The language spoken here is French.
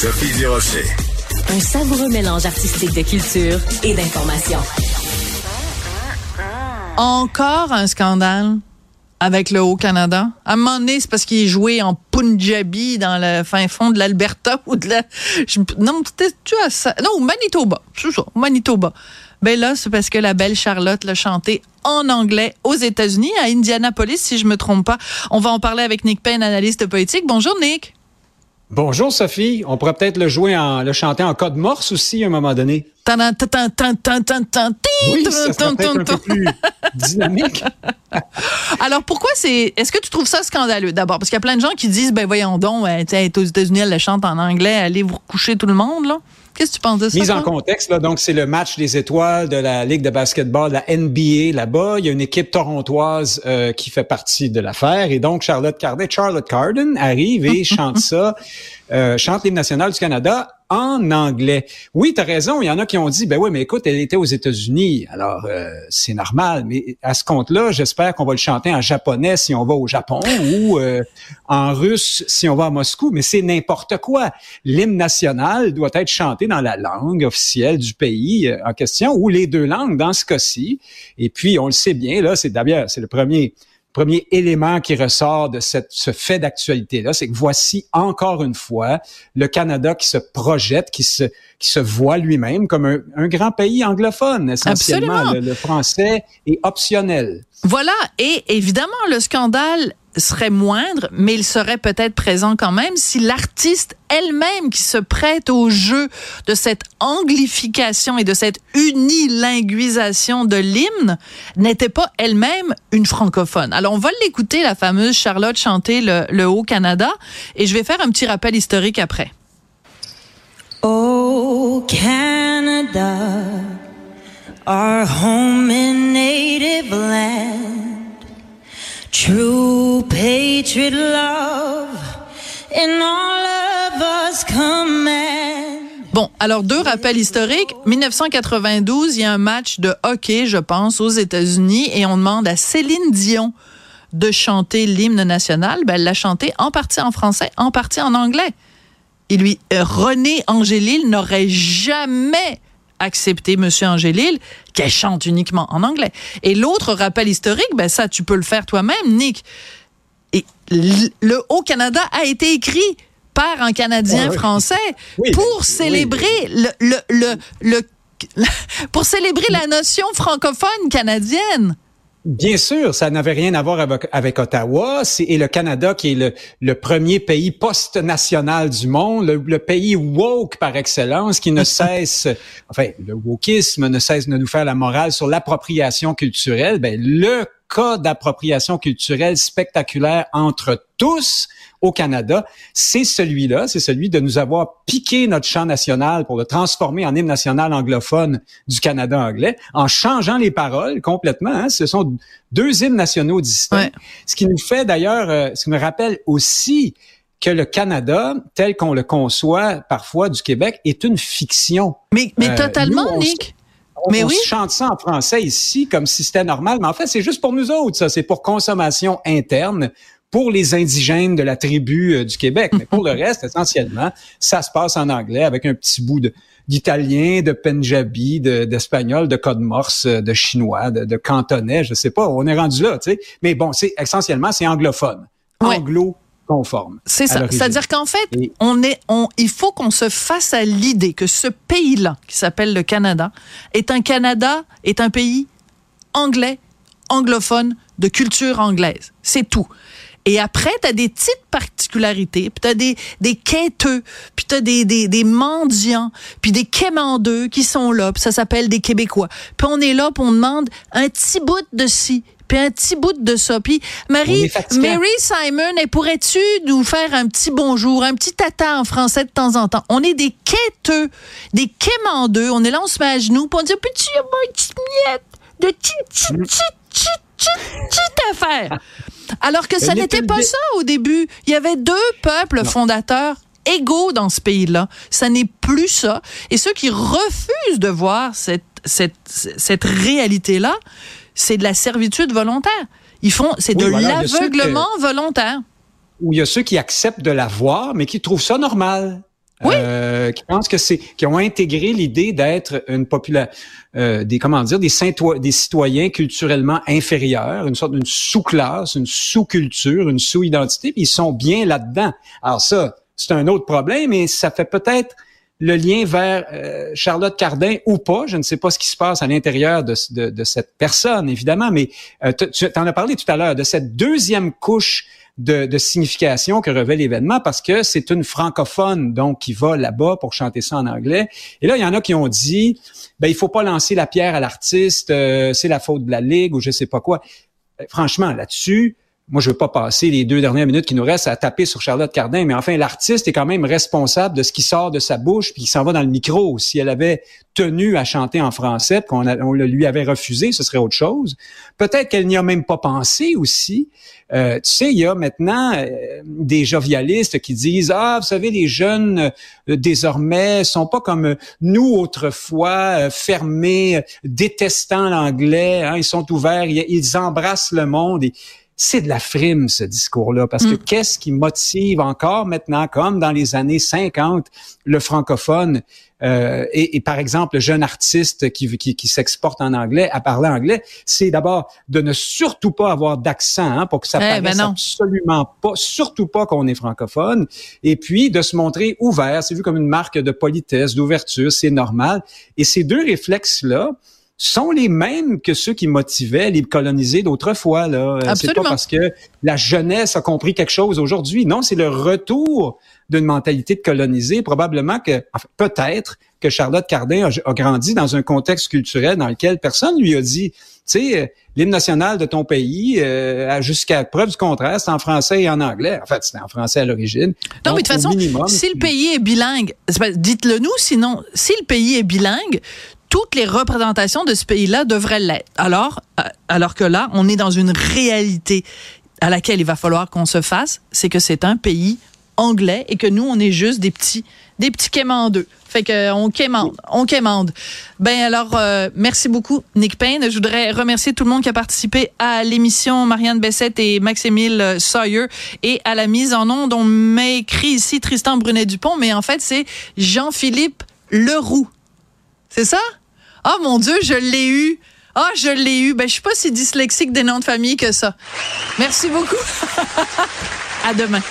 Sophie Durocher. Un savoureux mélange artistique de culture et d'information. Encore un scandale avec le Haut-Canada. À un moment donné, c'est parce qu'il est joué en Punjabi dans le fin fond de l'Alberta ou de la... Je, non, tu as ça? Non, Manitoba. C'est ça, Manitoba. Ben là, c'est parce que la belle Charlotte l'a chanté en anglais aux États-Unis, à Indianapolis, si je me trompe pas. On va en parler avec Nick Payne, analyste politique. Bonjour, Nick. Bonjour Sophie, on pourrait peut-être le jouer en le chanter en code morse aussi à un moment donné. Dynamique. Alors pourquoi c'est est-ce que tu trouves ça scandaleux d'abord parce qu'il y a plein de gens qui disent ben voyons donc elle est aux États-Unis elle le chante en anglais allez vous recoucher tout le monde là. Qu'est-ce que tu penses de ça? Mise en contexte, là, donc c'est le match des étoiles de la Ligue de basketball, la NBA là-bas. Il y a une équipe torontoise euh, qui fait partie de l'affaire. Et donc, Charlotte Carden, Charlotte Carden arrive et chante ça, euh, chante l'hymne national du Canada en anglais. Oui, tu as raison, il y en a qui ont dit, ben oui, mais écoute, elle était aux États-Unis, alors euh, c'est normal, mais à ce compte-là, j'espère qu'on va le chanter en japonais si on va au Japon ou euh, en russe si on va à Moscou, mais c'est n'importe quoi. L'hymne national doit être chanté dans la langue officielle du pays euh, en question, ou les deux langues dans ce cas-ci. Et puis, on le sait bien, là, c'est d'ailleurs, c'est le premier premier élément qui ressort de cette, ce fait d'actualité-là, c'est que voici encore une fois le Canada qui se projette, qui se, qui se voit lui-même comme un, un, grand pays anglophone, essentiellement. Le, le, français est optionnel. Voilà, et évidemment, le scandale serait moindre, mais il serait peut-être présent quand même si l'artiste elle-même qui se prête au jeu de cette anglification et de cette unilinguisation de l'hymne n'était pas elle-même une francophone. Alors on va l'écouter, la fameuse Charlotte chanter le, le Haut-Canada, et je vais faire un petit rappel historique après. Oh Canada, our home and native land. True patriot love in all of us. Bon, alors deux rappels historiques. 1992, il y a un match de hockey, je pense, aux États-Unis, et on demande à Céline Dion de chanter l'hymne national. Ben, elle l'a chanté en partie en français, en partie en anglais. Et lui, euh, René Angélil n'aurait jamais accepter Monsieur Angélil qu'elle chante uniquement en anglais. Et l'autre rappel historique, ben ça, tu peux le faire toi-même, Nick. Et le Haut-Canada a été écrit par un Canadien français Oui, pour oui. célébrer le, le, le, le pour célébrer la notion francophone canadienne. Bien sûr, ça n'avait rien à voir avec, avec Ottawa. C'est et le Canada qui est le, le premier pays post-national du monde, le, le pays woke par excellence, qui ne cesse, enfin, le wokisme ne cesse de nous faire la morale sur l'appropriation culturelle. Ben, le cas d'appropriation culturelle spectaculaire entre tous au Canada, c'est celui-là, c'est celui de nous avoir piqué notre chant national pour le transformer en hymne national anglophone du Canada anglais, en changeant les paroles complètement. Hein. Ce sont deux hymnes nationaux distincts. Ouais. Ce qui nous fait d'ailleurs, euh, ce qui me rappelle aussi que le Canada, tel qu'on le conçoit parfois du Québec, est une fiction. Mais, mais Euh, totalement, nous, Nick. On, Mais on oui. se chante ça en français ici comme si c'était normal, mais en fait, c'est juste pour nous autres, ça. C'est pour consommation interne pour les indigènes de la tribu euh, du Québec. Mais pour le reste, essentiellement, ça se passe en anglais avec un petit bout de d'italien, de punjabi, de- d'espagnol, de, code morse, euh, de chinois, de, de cantonais, je sais pas. On est rendu là, tu sais. Mais bon, c'est essentiellement, c'est anglophone. Ouais. Anglo conforme. C'est ça. C'est-à-dire qu'en fait, Et- on est, on, il faut qu'on se fasse à l'idée que ce pays-là, qui s'appelle le Canada, est un Canada, est un pays anglais, anglophone, de culture anglaise. C'est tout. Et après, tu as des petites particularités, puis tu as des, des quêteux, puis tu as des, des, des mendiants, puis des quémandeux qui sont là, puis ça s'appelle des Québécois. Puis on est là, puis on demande un petit bout de ci, puis un petit bout de ça. Puis Marie. Mary Simon, et pourrais-tu nous faire un petit bonjour, un petit tata en français de temps en temps? On est des quêteux, des quémandeux. On est là, on se met à genoux, puis on dit, petit, une petite miette de petite, petite, affaire. Alors que ça n'était pas ça au début. Il y avait deux peuples fondateurs égaux dans ce pays-là. Ça n'est plus ça. Et ceux qui refusent de voir cette, cette, cette réalité-là, c'est de la servitude volontaire. Ils font, c'est Oui, de voilà, l'aveuglement volontaire. Ou il y a ceux qui acceptent de la voir, mais qui trouvent ça normal. Oui. Euh, qui pensent que c'est, qui ont intégré l'idée d'être une population, euh, des comment dire, des, citoy- des citoyens culturellement inférieurs, une sorte d'une sous-classe, une sous-culture, une sous-identité, puis ils sont bien là-dedans. Alors ça, c'est un autre problème, et ça fait peut-être le lien vers euh, Charlotte Cardin ou pas. Je ne sais pas ce qui se passe à l'intérieur de, de, de cette personne, évidemment, mais euh, tu en as parlé tout à l'heure de cette deuxième couche de, signification que revêt l'événement parce que c'est une francophone donc qui va là-bas pour chanter ça en anglais. Et là, il y en a qui ont dit, ben il faut pas lancer la pierre à l'artiste, euh, c'est la faute de la ligue ou je sais pas quoi. Franchement, là-dessus, moi, je veux pas passer les deux dernières minutes qui nous restent à taper sur Charlotte Cardin, mais enfin, l'artiste est quand même responsable de ce qui sort de sa bouche puis qui s'en va dans le micro. Si elle avait tenu à chanter en français, qu'on on le lui avait refusé, ce serait autre chose. Peut-être qu'elle n'y a même pas pensé aussi. Euh, tu sais, il y a maintenant euh, des jovialistes qui disent ah, vous savez, les jeunes euh, désormais sont pas comme nous autrefois, euh, fermés, détestant l'anglais. hein, ils sont ouverts, ils, embrassent le monde. C'est de la frime ce discours-là, parce que Mm. qu'est-ce qui motive encore maintenant, comme dans les années 50, le francophone euh, et, et, par exemple le jeune artiste qui, qui, qui s'exporte en anglais à parler anglais, c'est d'abord de ne surtout pas avoir d'accent hein, pour que ça Eh, ben paraisse non. absolument pas, surtout pas qu'on est francophone, et puis de se montrer ouvert, c'est vu comme une marque de politesse, d'ouverture, c'est normal. Et ces deux réflexes-là sont les mêmes que ceux qui motivaient les colonisés d'autrefois. Là, Euh, c'est pas parce que la jeunesse a compris quelque chose aujourd'hui. Non, c'est le retour d'une mentalité de colonisé. Probablement que, enfin, peut-être que Charlotte Cardin a, a grandi dans un contexte culturel dans lequel personne lui a dit, tu sais, euh, l'hymne national de ton pays, euh, jusqu'à preuve du contraire, c'est en français et en anglais. En fait, c'était en français à l'origine. Non, Donc, mais de toute façon, minimum, si le pays est bilingue, dites-le nous, sinon, si le pays est bilingue, toutes les représentations de ce pays-là devraient l'être. Alors, euh, alors que là, on est dans une réalité à laquelle il va falloir qu'on se fasse, c'est que c'est un pays anglais et que nous, on est juste des petits, des petits quémandeux. Fait que on quémande, on quémande. Ben alors, euh, merci beaucoup, Nick Payne. Je voudrais remercier tout le monde qui a participé à l'émission, Marianne Bessette et Maximile euh, Sawyer, et à la mise en onde. On m'a écrit ici Tristan Brunet-Dupont, mais en fait, c'est Jean-Philippe Leroux. C'est ça? Oh mon Dieu, je l'ai eu. Ah, je l'ai eu. Ben, je suis pas si dyslexique des noms de famille que ça. Merci beaucoup. à demain.